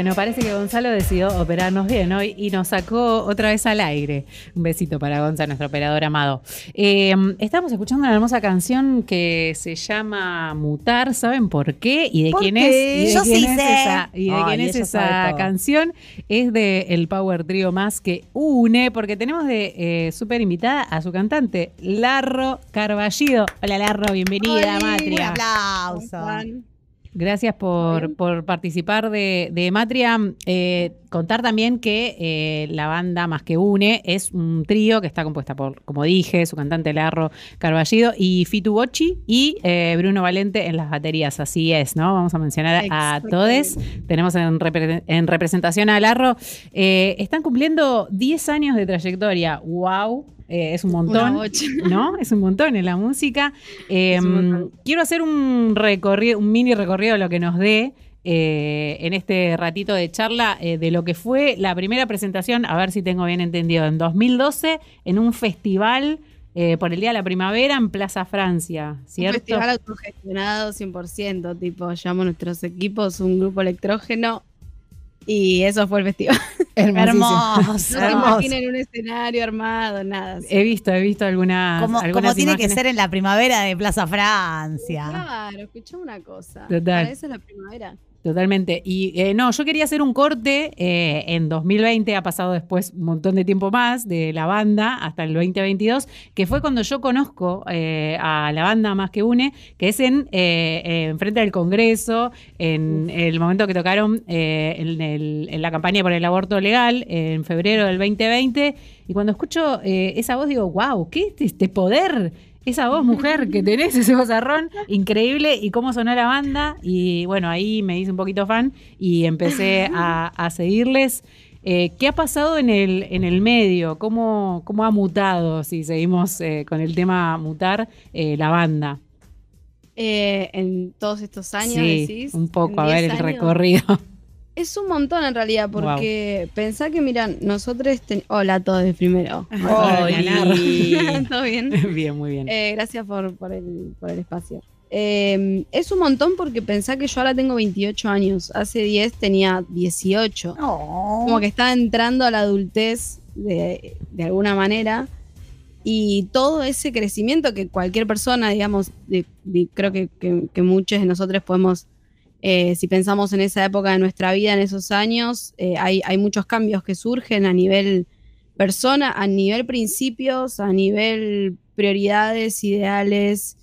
Bueno, parece que Gonzalo decidió operarnos bien hoy y nos sacó otra vez al aire. Un besito para Gonzalo, nuestro operador amado. Eh, estamos escuchando una hermosa canción que se llama Mutar. ¿Saben por qué? ¿Y de ¿Por quién qué? es? ¿Y de Yo quién sí es sé. esa, y de Ay, quién es esa canción? Es de el Power Trio más que une, porque tenemos de eh, súper invitada a su cantante, Larro Carballido. Hola Larro, bienvenida, Oli, Matria. Un aplauso. Gracias por, participar de, de Matria. Eh, contar también que eh, la banda Más que Une es un trío que está compuesta por, como dije, su cantante Larro Carballido y Fitu Bocci y eh, Bruno Valente en las baterías. Así es, ¿no? Vamos a mencionar a todos. Tenemos en, repre- en representación a Larro. Están cumpliendo 10 años de trayectoria. ¡Wow! Eh, es un montón. ¿no? Es un montón en la música. Eh, un quiero hacer un recorrido, un mini recorrido de lo que nos dé eh, en este ratito de charla eh, de lo que fue la primera presentación, a ver si tengo bien entendido, en 2012 en un festival eh, por el Día de la Primavera en Plaza Francia, Un ¿cierto? festival autogestionado 100%, tipo, llamamos nuestros equipos un grupo electrógeno y eso fue el festival. Hermoso, No imaginen un escenario armado, nada. He visto, he visto algunas. Como, algunas como tiene que ser en la primavera de Plaza Francia. Claro, escuchame una cosa. Total. Para eso es la primavera. Totalmente. Y eh, no, yo quería hacer un corte eh, en 2020, ha pasado después un montón de tiempo más de la banda hasta el 2022, que fue cuando yo conozco eh, a la banda Más que Une, que es en, eh, eh, en frente del Congreso, en el momento que tocaron eh, en, el- en la campaña por el aborto legal, en febrero del 2020. Y cuando escucho eh, esa voz digo, wow, ¿qué es este poder? Esa voz, mujer, que tenés, ese vozarrón, increíble, y cómo sonó la banda. Y bueno, ahí me hice un poquito fan y empecé a, a seguirles. Eh, ¿Qué ha pasado en el, en el medio? ¿Cómo, ¿Cómo ha mutado, si seguimos eh, con el tema mutar, eh, la banda? Eh, en todos estos años, sí, decís. un poco, a ver 10 el recorrido. Es un montón en realidad, porque pensá que, miran, nosotros. ten- Hola a todos primero. Oli. ¿Todo bien? bien, muy bien. Eh, gracias por, por el, por el espacio. Eh, es un montón porque pensá que yo ahora tengo 28 años. Hace 10 tenía 18. Oh. Como que estaba entrando a la adultez de, de alguna manera. Y todo ese crecimiento que cualquier persona, digamos, de- de- creo que, que- que muchos de nosotros podemos, eh, si pensamos en esa época de nuestra vida, en esos años, eh, hay, muchos cambios que surgen a nivel persona, a nivel principios, a nivel prioridades, ideales,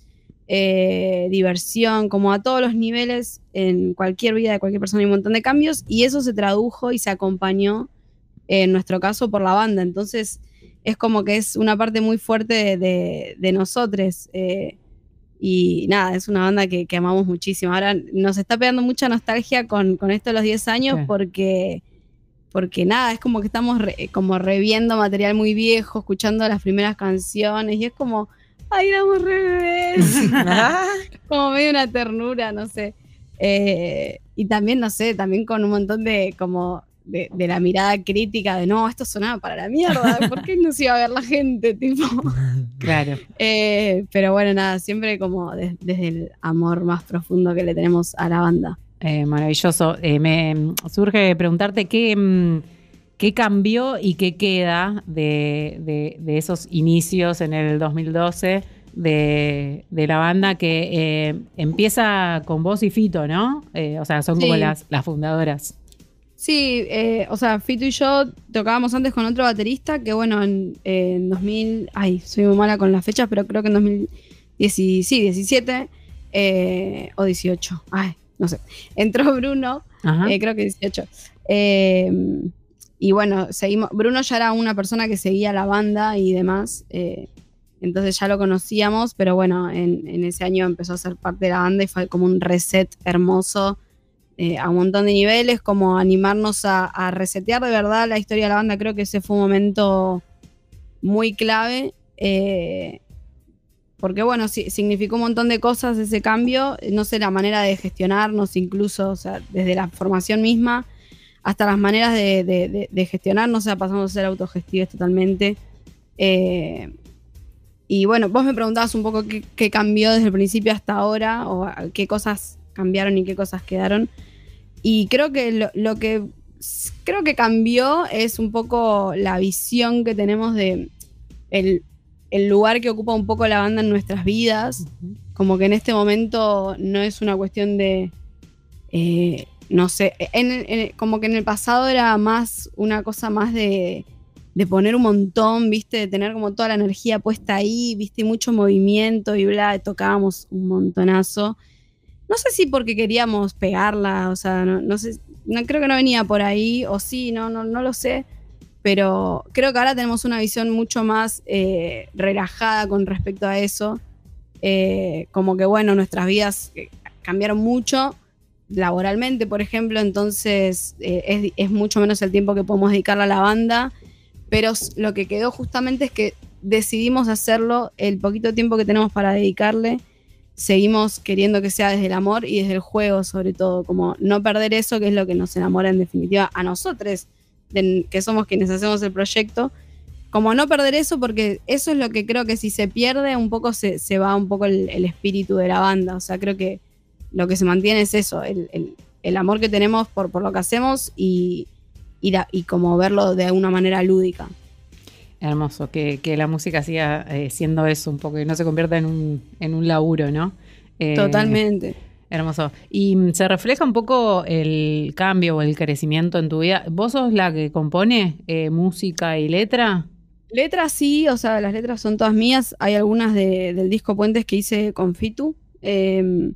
eh, diversión, como a todos los niveles, en cualquier vida de cualquier persona hay un montón de cambios y eso se tradujo y se acompañó, en nuestro caso, por la banda. Entonces, es como que es una parte muy fuerte de, nosotros. Y nada, es una banda que, que amamos muchísimo. Ahora nos está pegando mucha nostalgia con, con esto de los 10 años Sí. porque, porque nada, es como que estamos re- como reviendo material muy viejo, escuchando las primeras canciones y es como, ay, éramos re bebés. como medio una ternura, no sé. Eh, y también, no sé, también con un montón de como de, de la mirada crítica de no, esto sonaba para la mierda, ¿por qué no se iba a ver la gente? Tipo. Claro. Eh, pero bueno, nada, siempre como des- desde el amor más profundo que le tenemos a la banda. Eh, maravilloso. Eh, me surge preguntarte qué, mm, qué cambió y qué queda de, de- esos inicios en el 2012 de, de la banda que eh, empieza con vos y Fito, ¿no? Eh, o sea, son como las, las fundadoras. Sí, eh, o sea, Fito y yo tocábamos antes con otro baterista que, bueno, en, en 2000, ay, soy muy mala con las fechas, pero creo que en 2017, sí, 17 eh, o 18, ay, no sé. Entró Bruno, eh, creo que 18. Eh, y bueno, seguimos. Bruno ya era una persona que seguía la banda y demás. eh, entonces ya lo conocíamos, pero bueno, en, en ese año empezó a ser parte de la banda y fue como un reset hermoso eh, a un montón de niveles, como animarnos a, resetear de verdad la historia de la banda. Creo que ese fue un momento muy clave. eh, porque bueno, sí, significó un montón de cosas ese cambio, no sé, la manera de gestionarnos incluso, o sea, desde la formación misma hasta las maneras de, gestionarnos, o sea, pasando a ser autogestivos totalmente. Eh, y bueno, vos me preguntabas un poco qué, qué cambió desde el principio hasta ahora, o qué cosas cambiaron y qué cosas quedaron. Y creo que lo, lo que creo que cambió es un poco la visión que tenemos de el, el lugar que ocupa un poco la banda en nuestras vidas. Como que en este momento no es una cuestión de. eh, no sé. en en como que en el pasado era más una cosa más de, de poner un montón, ¿viste? De tener como toda la energía puesta ahí, ¿viste? Y mucho movimiento y bla. Tocábamos un montonazo. No sé si porque queríamos pegarla, o sea, no, no sé, no creo que no venía por ahí, o sí, no, no, no lo sé. Pero creo que ahora tenemos una visión mucho más eh, relajada con respecto a eso. Eh, como que, bueno, nuestras vidas eh, cambiaron mucho laboralmente, por ejemplo, entonces eh, es, es mucho menos el tiempo que podemos dedicarle a la banda. Pero lo que quedó justamente es que decidimos hacerlo el poquito tiempo que tenemos para dedicarle. Seguimos queriendo que sea desde el amor y desde el juego, sobre todo, como no perder eso, que es lo que nos enamora en definitiva a nosotros, que somos quienes hacemos el proyecto. Como no perder eso, porque eso es lo que creo que si se pierde, un poco se, se va un poco el, el espíritu de la banda. O sea, creo que lo que se mantiene es eso, el, el- el amor que tenemos por, por lo que hacemos y, y, la- y como verlo de una manera lúdica. Hermoso, que, que la música siga eh, siendo eso un poco, que no se convierta en un, en un laburo, ¿no? Eh, Totalmente. Hermoso. Y mm, se refleja un poco el cambio o el crecimiento en tu vida. ¿Vos sos la que compone eh, música y letra? Letras sí, o sea, las letras son todas mías. Hay algunas de- del disco Puentes que hice con Fitu. eh,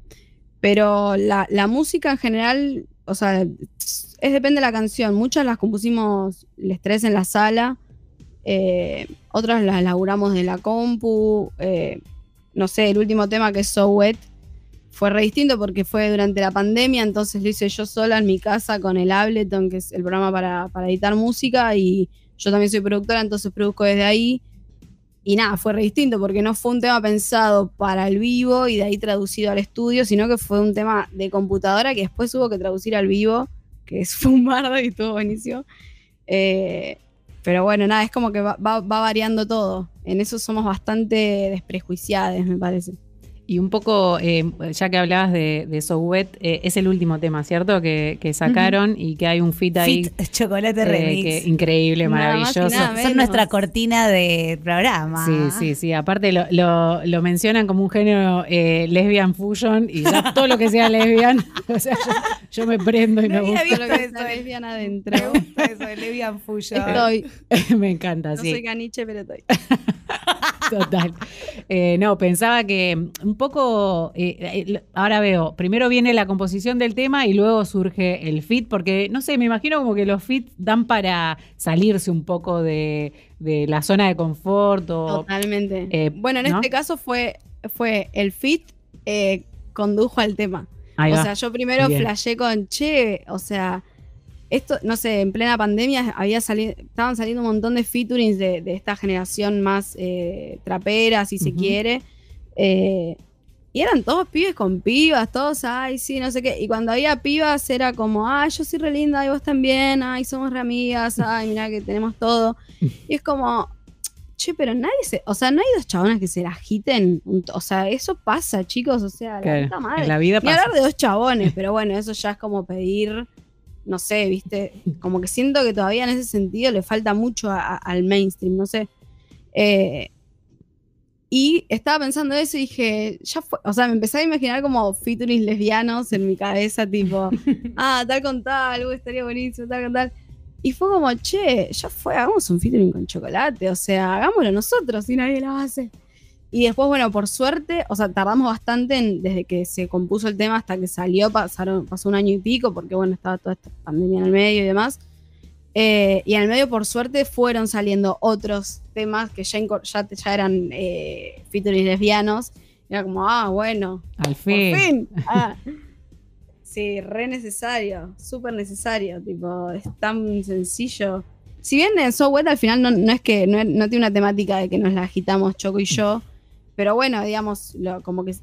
pero la, la música en general, o sea, es depende de la canción. Muchas las compusimos les tres en la sala. Eh, otras las laburamos de la compu. eh, no sé, el último tema que es So Wet fue re distinto porque fue durante la pandemia, entonces lo hice yo sola en mi casa con el Ableton, que es el programa para, para editar música, y yo también soy productora, entonces produzco desde ahí. Y nada, fue re distinto porque no fue un tema pensado para el vivo y de ahí traducido al estudio, sino que fue un tema de computadora que después hubo que traducir al vivo, que es- un bardo y estuvo buenísimo. Eh, pero bueno, nada, es como que va, va- va variando todo. En eso somos bastante desprejuiciadas, me parece. Y un poco, eh, ya que hablabas de, de So Wet, eh, es el último tema, ¿cierto? Que, que sacaron y que hay un fit ahí. Fit Chocolate eh, Remix. que increíble, Nada maravilloso. nada Son nuestra cortina de programa. Sí, sí, sí. Aparte lo, lo- lo mencionan como un género eh, lesbian fusion y ya todo lo que sea lesbian, o sea, yo, yo me prendo y me No había gusta. Lo que Eso sea es. lesbiana adentro. Me gusta eso de Lesbian Fusion. Estoy. me encanta, No sí. soy caniche, pero estoy. Total. Eh, no, pensaba que mm, un poco, eh, eh, lo- ahora veo, primero viene la composición del tema y luego surge el fit, porque no sé, me imagino como que los fits dan para salirse un poco de, de la zona de confort o... Totalmente. eh, bueno, en ¿no? este caso fue, fue el fit eh, condujo al tema. Ahí o va. sea, yo primero Bien. flashé con, che, o sea, esto, no sé, en plena pandemia había salido, estaban saliendo un montón de featurings de, de esta generación más eh, trapera, si se quiere. eh, y eran todos pibes con pibas, todos, ay, sí, no sé qué. Y cuando había pibas era como, ay, yo soy re linda, y vos también, ay, somos re amigas, ay, mira que tenemos todo. Y es como, che, pero nadie se, o sea, no hay dos chabonas que se la agiten. O sea, eso pasa, chicos, o sea, la Claro, puta madre. en la vida Ni pasa. hablar de dos chabones, pero bueno, eso ya es como pedir, no sé, viste, como que siento que todavía en ese sentido le falta mucho a- a- al mainstream, no sé. Eh, y estaba pensando eso y dije, ya fue, o sea, me empecé a imaginar como featurings lesbianos en mi cabeza, tipo, ah, tal con tal, uy, estaría buenísimo, tal con tal. Y fue como, che, ya fue, hagamos un featuring con chocolate, o sea, hagámoslo nosotros si nadie lo hace. Y después, bueno, por suerte, o sea, tardamos bastante en- desde que se compuso el tema hasta que salió, pasaron, pasó un año y pico, porque bueno, estaba toda esta pandemia en el medio y demás. Eh, y en el medio, por suerte, fueron saliendo otros temas que ya, incor- ya, ya eran eh, featuring lesbianos. Era como, ah, bueno, Al por fin. fin. Ah. Sí, re necesario, súper necesario, tipo, es tan sencillo. Si bien en So Wet al final no, no es que no, no tiene una temática de que nos la agitamos Choco y yo, pero bueno, digamos, lo, como que,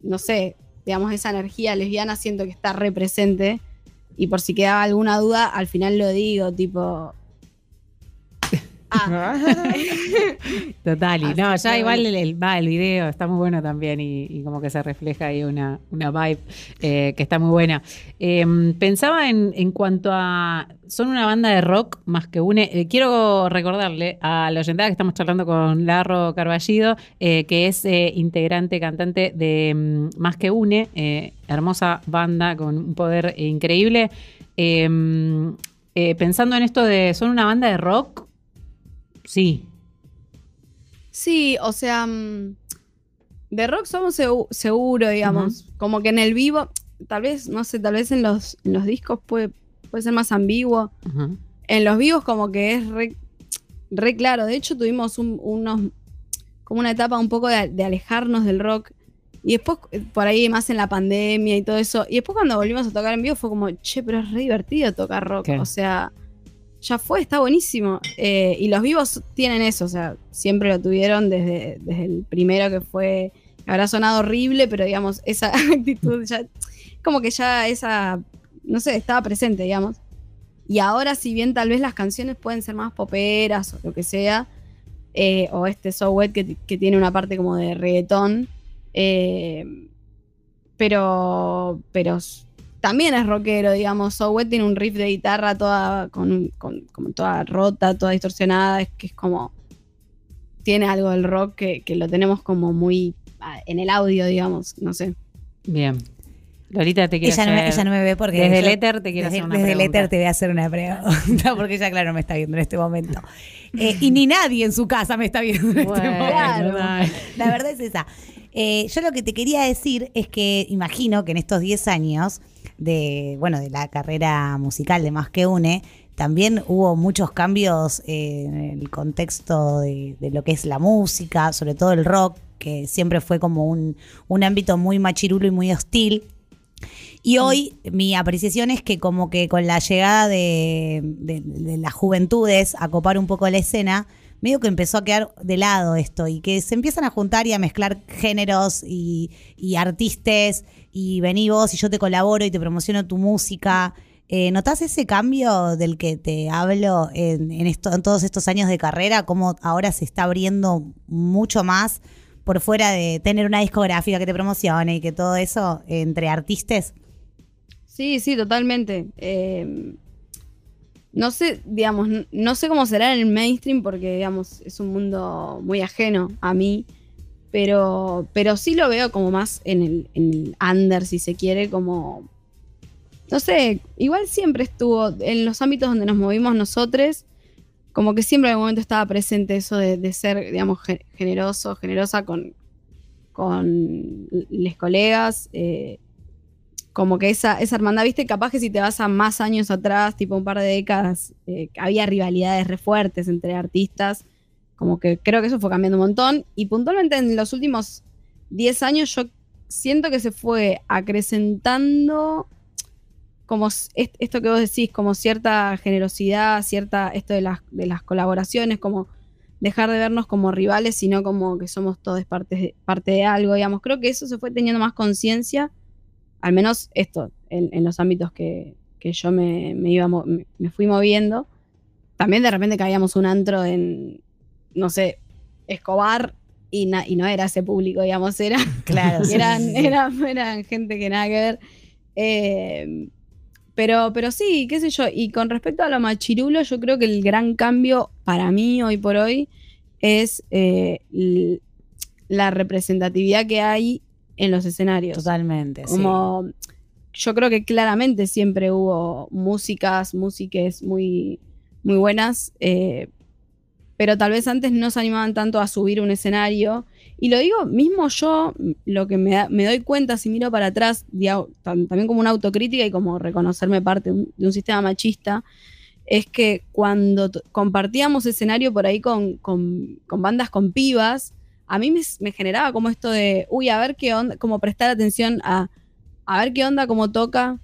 no sé, digamos, esa energía lesbiana siento que está re presente. Y por si quedaba alguna duda, al final lo digo, tipo. Ah, Total, y no, ya igual el, el- va, el video está muy bueno también y, y como que se refleja ahí una, una vibe eh, que está muy buena. Eh, pensaba en, en cuanto a, son una banda de rock más que une, eh, quiero recordarle a la oyentada que estamos charlando con Larro Carballido, eh, que es eh, integrante, cantante de mm, Más que une, hermosa banda con un poder increíble. Eh, pensando en esto de, ¿son una banda de rock? Sí. Sí, o sea, mm, De rock somos segu- seguro, digamos. Como que en el vivo, tal vez, no sé, tal vez en los, en los discos puede, puede ser más ambiguo. En los vivos como que es re, re claro. De hecho tuvimos un- unos, como una etapa un poco de, de alejarnos del rock. Y después, eh, por ahí más en la pandemia y todo eso. Y después cuando volvimos a tocar en vivo fue como, che, pero es re divertido tocar rock. O sea, ya fue, está buenísimo. Eh, y los vivos tienen eso, o sea, siempre lo tuvieron desde, desde el primero que fue, habrá sonado horrible, pero digamos, esa actitud ya, como que ya esa, no sé, estaba presente, digamos. Y ahora, si bien tal vez las canciones pueden ser más poperas o lo que sea, eh, o este So Wet que, que tiene una parte como de reggaetón, eh, pero, pero también es rockero, digamos. So Wet tiene un riff de guitarra toda, con, un- con- como toda rota, toda distorsionada, es que es como. Tiene algo del rock que, que lo tenemos como muy ah, en el audio, digamos, no sé. Bien. Lolita, te quiero Ella no, me, hacer- ella no me ve porque. Desde el éter te quiero desde, hacer una desde el éter te voy a hacer una pregunta, porque ella, claro, me está viendo en este momento. Eh, y ni nadie en su casa me está viendo en este Bueno, momento. Claro. La verdad es esa. Eh, yo lo que te quería decir es que imagino que en estos 10 años de, bueno, de la carrera musical de Más que Une, también hubo muchos cambios eh, en el contexto de, de lo que es la música, sobre todo el rock, que siempre fue como un, un ámbito muy machirulo y muy hostil. Y hoy mi apreciación es que como que con la llegada de, de- de las juventudes a copar un poco la escena, medio que empezó a quedar de lado esto y que se empiezan a juntar y a mezclar géneros y, y artistas y vení vos y yo te colaboro y te promociono tu música. Eh, ¿Notás ese cambio del que te hablo en, esto, en todos estos años de carrera? Cómo ahora se está abriendo mucho más por fuera de tener una discográfica que te promocione y que todo eso entre artistas. Sí, sí, totalmente. Eh, no sé, digamos, no sé cómo será en el mainstream porque, digamos, es un mundo muy ajeno a mí, pero, pero sí lo veo como más en el, en el under, si se quiere, como, no sé, igual siempre estuvo en los ámbitos donde nos movimos nosotros, como que siempre en algún momento estaba presente eso de, ser, digamos, ge- generoso, generosa con, con los colegas. eh, como que esa, esa hermandad, viste, capaz que si te vas a más años atrás, tipo un par de décadas, eh, había rivalidades re fuertes entre artistas, como que creo que eso fue cambiando un montón, y puntualmente en los últimos 10 años yo siento que se fue acrecentando como esto que vos decís, como cierta generosidad, cierta, esto de las, de las colaboraciones, como dejar de vernos como rivales, sino como que somos todos parte parte de algo, digamos. Creo que eso se fue teniendo más conciencia al menos esto, en, en los ámbitos que, que yo me, me iba me, me fui moviendo. También de repente caíamos un antro en, no sé, Escobar y, na- y no era ese público, digamos, era, Claro, sí, eran, sí, sí. eran, eran gente que nada que ver. Eh, pero, pero sí, qué sé yo. Y con respecto a lo machirulo, yo creo que el gran cambio para mí hoy por hoy es eh, la representatividad que hay en los escenarios. Totalmente. sí. Como yo creo que claramente siempre hubo músicas, músiques muy, muy buenas, eh, pero tal vez antes no se animaban tanto a subir un escenario. Y lo digo, mismo yo, lo que me, da- me doy cuenta si miro para atrás, digo, también como una autocrítica y como reconocerme parte de un, de un sistema machista, es que cuando compartíamos escenario por ahí con, con- con bandas con pibas, a mí me, generaba como esto de, uy, a ver qué onda, como prestar atención a, a ver qué onda, cómo toca.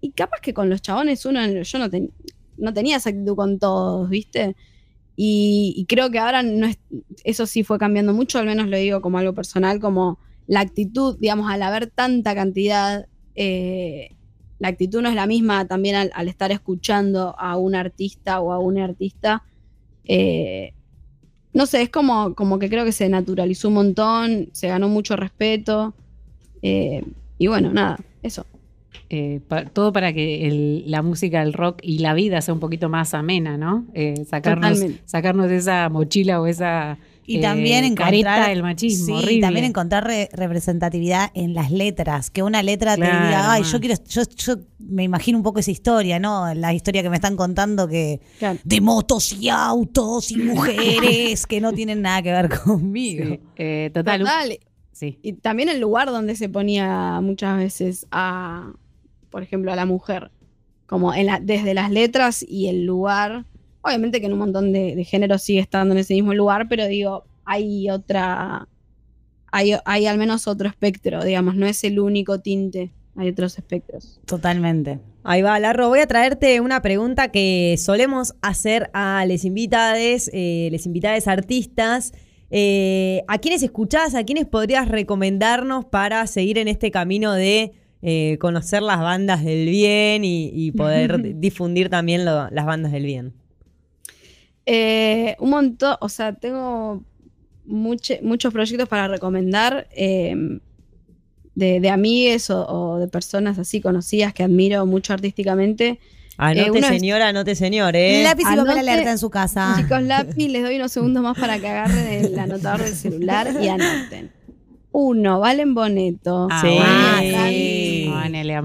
Y capaz que con los chabones uno, yo no, ten- no tenía esa actitud con todos, ¿viste? Y, creo que ahora no es, eso sí fue cambiando mucho, al menos lo digo como algo personal, como la actitud, digamos, al haber tanta cantidad, eh, la actitud no es la misma también al, al estar escuchando a un artista o a un artista. eh, no sé, es como, como que creo que se naturalizó un montón, se ganó mucho respeto. eh, y bueno, nada, eso. Eh, pa- todo para que el- la música, el rock y la vida sea un poquito más amena, ¿no? Eh, sacarnos, Totalmente. sacarnos esa mochila o esa Y eh, también encontrar del machismo. Sí, horrible. también encontrar re- representatividad en las letras, que una letra te Claro, diga, ay, yo quiero, yo, yo me imagino un poco esa historia, ¿no? La historia que me están contando que Claro. de motos y autos y mujeres que no tienen nada que ver conmigo. Sí, eh, total. Total. Sí. Y también el lugar donde se ponía muchas veces a, por ejemplo, a la mujer. Como en la- desde las letras y el lugar. Obviamente que en un montón de, de géneros sigue estando en ese mismo lugar, pero digo, hay otra. Hay, hay al menos otro espectro, digamos, no es el único tinte, hay otros espectros. Totalmente. Ahí va, Larro. Voy a traerte una pregunta que solemos hacer a les invitades, eh, les invitades artistas. Eh, ¿A quiénes escuchás? ¿A quiénes podrías recomendarnos para seguir en este camino de eh, conocer las bandas del bien y, y poder difundir también lo- las bandas del bien? Eh, un montón, o sea, tengo muchos proyectos para recomendar eh, de, de amigues o, o de personas así conocidas que admiro mucho artísticamente. Anote, uno es- señora, anote, señor, ¿eh? Lápiz y papel Anote- alerta en su casa. Chicos, lápiz, les doy unos segundos más para que agarren el anotador del celular y anoten. Uno, Valen Boneto. Ah, Sí. le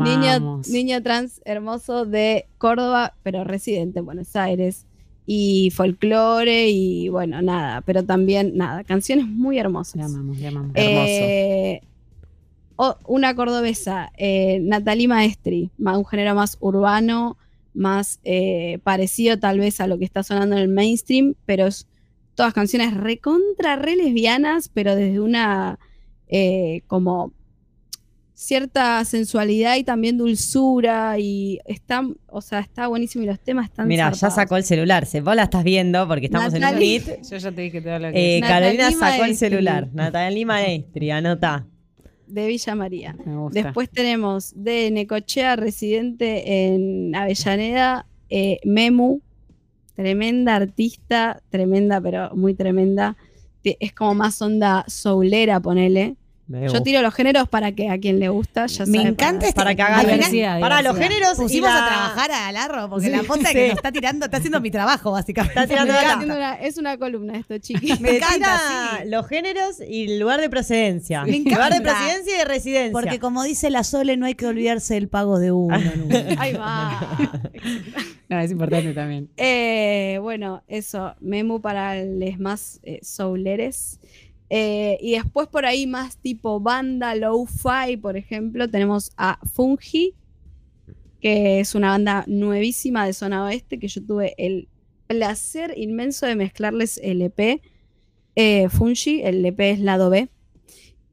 niño trans hermoso de Córdoba, pero residente en Buenos Aires. Y folclore y bueno, nada, pero también nada, canciones muy hermosas. Le amamos, le amamos. Eh, una cordobesa, eh, Natalie Maestri, ma- un género más urbano, más eh, parecido tal vez a lo que está sonando en el mainstream, pero es todas canciones recontra, re lesbianas, pero desde una eh, como cierta sensualidad y también dulzura y está, o sea, está buenísimo y los temas están Mira, ya sacó el celular. Se, vos la estás viendo porque estamos en un meet. Yo ya te dije todo lo que Eh, Carolina sacó el celular. Natalia Maestri, anota. de Villa María. me gusta. Después tenemos de Necochea, residente en Avellaneda, eh, Memu, tremenda artista, tremenda, pero muy tremenda. Es como más onda soulera, ponele. Me Yo tiro los géneros para que a quien le gusta ya Me sabe encanta este- Para que haga Diversidad, Para los géneros y Pusimos la- a trabajar a Larro, porque Sí, la posta sí. que nos está tirando, está haciendo mi trabajo, básicamente. Está tirando Me haciendo una- es una columna esto, chiqui. Me Te encanta, sí. los géneros y el lugar de procedencia. Me Lugar de presidencia y de residencia. Porque como dice la Sole, no hay que olvidarse del pago de uno. nunca. Ahí va. No, es importante también. Eh, bueno, eso, Memu para los más eh, souleres. Eh, y después por ahí más tipo banda, low-fi, por ejemplo, tenemos a Fungi, que es una banda nuevísima de zona oeste, que yo tuve el placer inmenso de mezclarles el EP. eh, Fungi, el EP es lado B.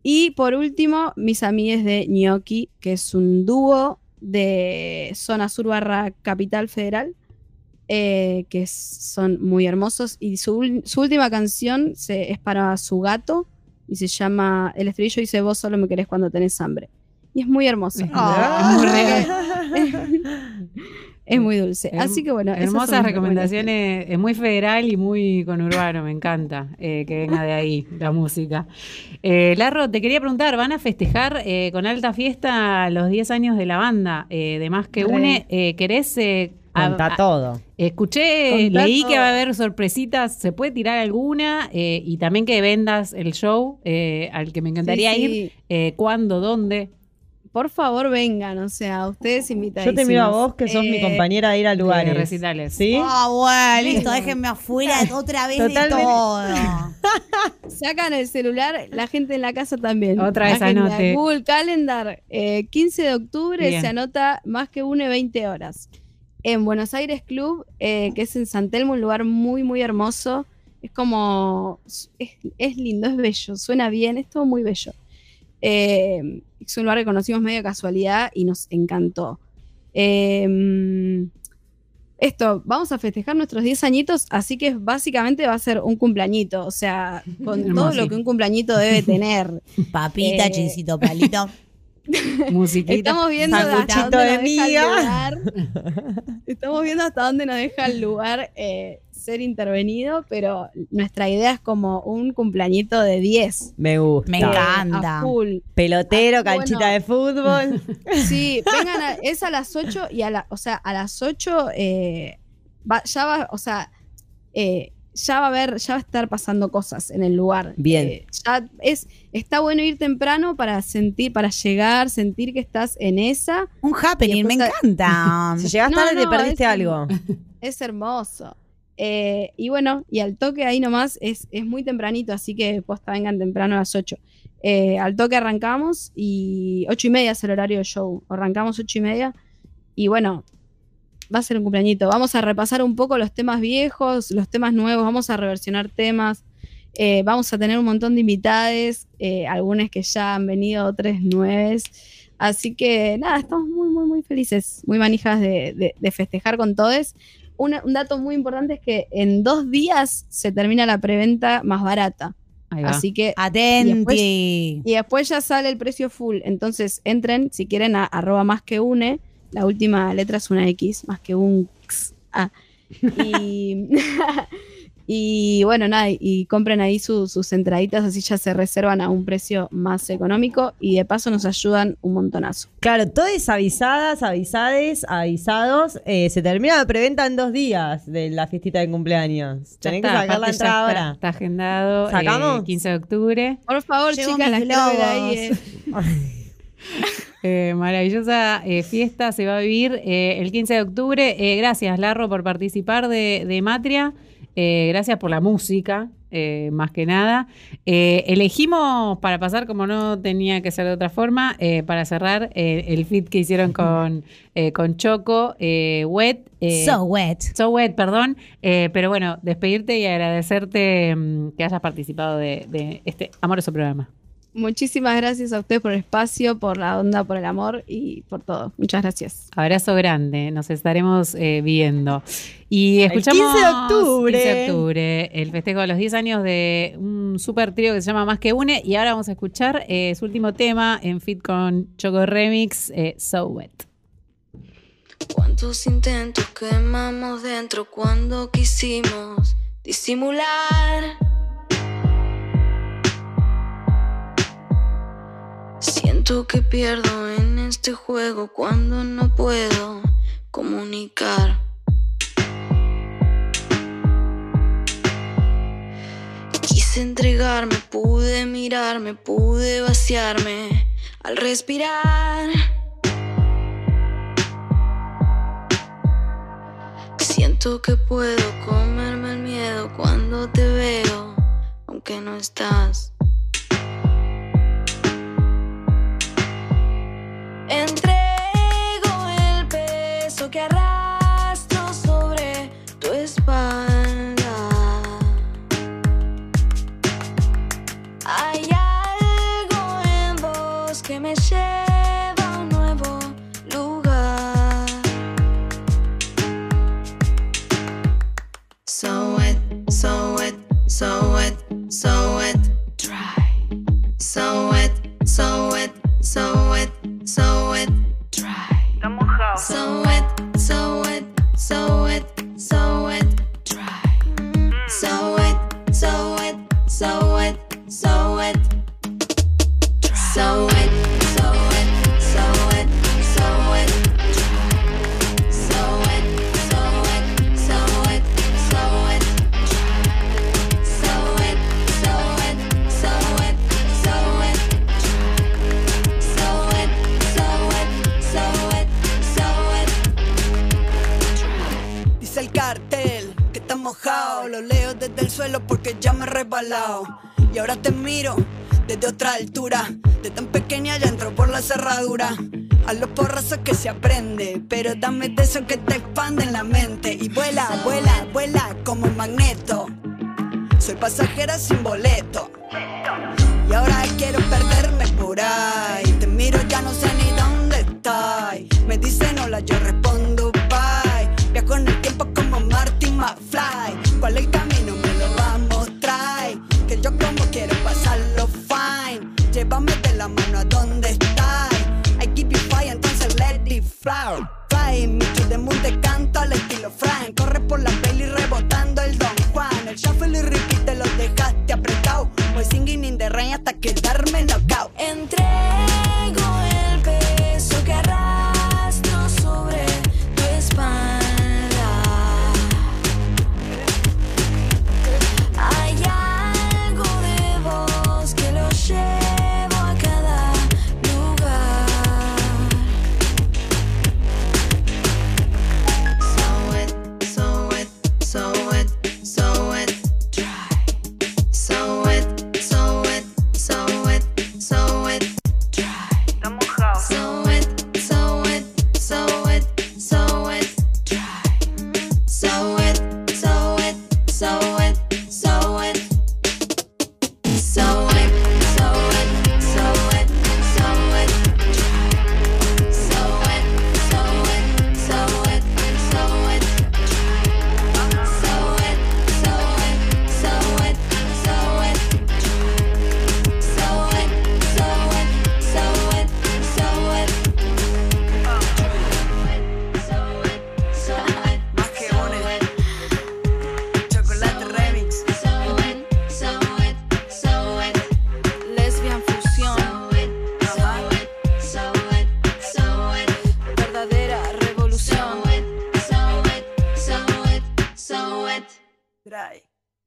Y por último, mis amigues de Gnocchi, que es un dúo de zona sur barra capital federal eh, que es- son muy hermosos. Y su, su última canción se- es para su gato y se llama El estribillo dice Vos solo me querés cuando tenés hambre. Y es muy hermoso. Es Ah. muy. Es muy dulce. Así que bueno, Hermosas recomendaciones, es muy federal y muy conurbano, me encanta eh, que venga de ahí la música. Eh, Larro, te quería preguntar, ¿van a festejar eh, con alta fiesta los 10 años de la banda eh, de Más que Re. Une? Eh, ¿Querés a- Contá a- todo. Escuché, Contá leí que va a haber sorpresitas, ¿se puede tirar alguna? Eh, y también que vendas el show eh, al que me encantaría Sí, ir. Eh, ¿Cuándo? ¿Dónde? Por favor, vengan, o sea, ustedes invitados. Yo te miro a vos, que sos mi compañera de ir a lugares. Eh, recitales. ¿Sí? Ah, bueno, listo, déjenme afuera otra vez Totalmente. de todo. Sacan el celular, la gente en la casa también. Otra vez Agenda, anote. Google Calendar, eh, 15 de octubre Bien. se anota más que une 20 horas. En Buenos Aires Club, eh, que es en San Telmo, un lugar muy, muy hermoso. Es como. Es, es lindo, es bello, suena bien, es todo muy bello. Eh, es un lugar que conocimos medio de casualidad y nos encantó. Eh, esto, vamos a festejar nuestros 10 añitos, así que básicamente va a ser un cumpleañito, o sea, con todo lo que un cumpleañito debe tener. Papita, Eh, chincito, palito. Musiquita. Estamos viendo hasta dónde de nos deja el lugar. Estamos viendo hasta dónde nos deja el lugar eh, ser intervenido, pero nuestra idea es como un cumpleañito de 10. Me gusta. Me encanta. A full. Pelotero, Ah, canchita bueno. de fútbol. Sí, vengan, a- es a las 8 y a la, o sea, a las 8 eh, va- ya va, o sea, eh, ya va a haber, ya va a estar pasando cosas en el lugar. Bien. Eh, ya es, está bueno ir temprano para sentir, para llegar, sentir que estás en esa. Un happening, me encanta. Si llegas No, tarde te perdiste es- algo. Es hermoso. Eh, y bueno, y al toque ahí nomás es, es muy tempranito, así que posta vengan temprano a las 8. Eh, al toque arrancamos y ocho y media es el horario del show. Arrancamos ocho y media y bueno, va a ser un cumpleañito. Vamos a repasar un poco los temas viejos, los temas nuevos, vamos a reversionar temas. Eh, vamos a tener un montón de invitades, eh, algunas que ya han venido, otras nueves. Así que nada, estamos muy, muy, muy felices, muy manijas de, de- de festejar con todos. Una- un dato muy importante es que en dos días se termina la preventa más barata. Así que Atenti. y después ya sale el precio full. Entonces entren, si quieren, a arroba más que une. La última letra es una X, más que un X. Ah. Y, y bueno, nada, y compren ahí su- sus entraditas, así ya se reservan a un precio más económico y de paso nos ayudan un montonazo. Claro, todos avisadas, avisades, avisados. eh, se termina la preventa en dos días de la fiestita de cumpleaños. Ya Tenés que está, sacar la entrada está, ahora. está agendado ¿Sacamos? eh, 15 de octubre. Por favor, Llevo chicas, las mis quiero ver ahí. eh. Eh, maravillosa eh, fiesta se va a vivir eh, el 15 de octubre. Gracias, Larro, por participar de, de Matria. Gracias por la música, más que nada. Elegimos para pasar, como no tenía que ser de otra forma, para cerrar el fit que hicieron con, con Choco, Wet. so wet. So Wet, perdón. Pero bueno, despedirte y agradecerte mm, que hayas participado de, de este amoroso programa. Muchísimas gracias a ustedes por el espacio, por la onda, por el amor y por todo. Muchas gracias. Abrazo grande, nos estaremos eh, viendo. Y escuchamos 15 de octubre. 15 de octubre, el festejo de los 10 años de un super trío que se llama Más que Une. Y ahora vamos a escuchar eh, su último tema en fit con Choco Remix, eh, So Wet. ¿Cuántos intentos quemamos dentro cuando quisimos disimular? Siento que pierdo en este juego cuando no puedo comunicar. Quise entregarme, pude mirarme, pude vaciarme al respirar. Siento que puedo comerme el miedo cuando te veo, aunque no estás. So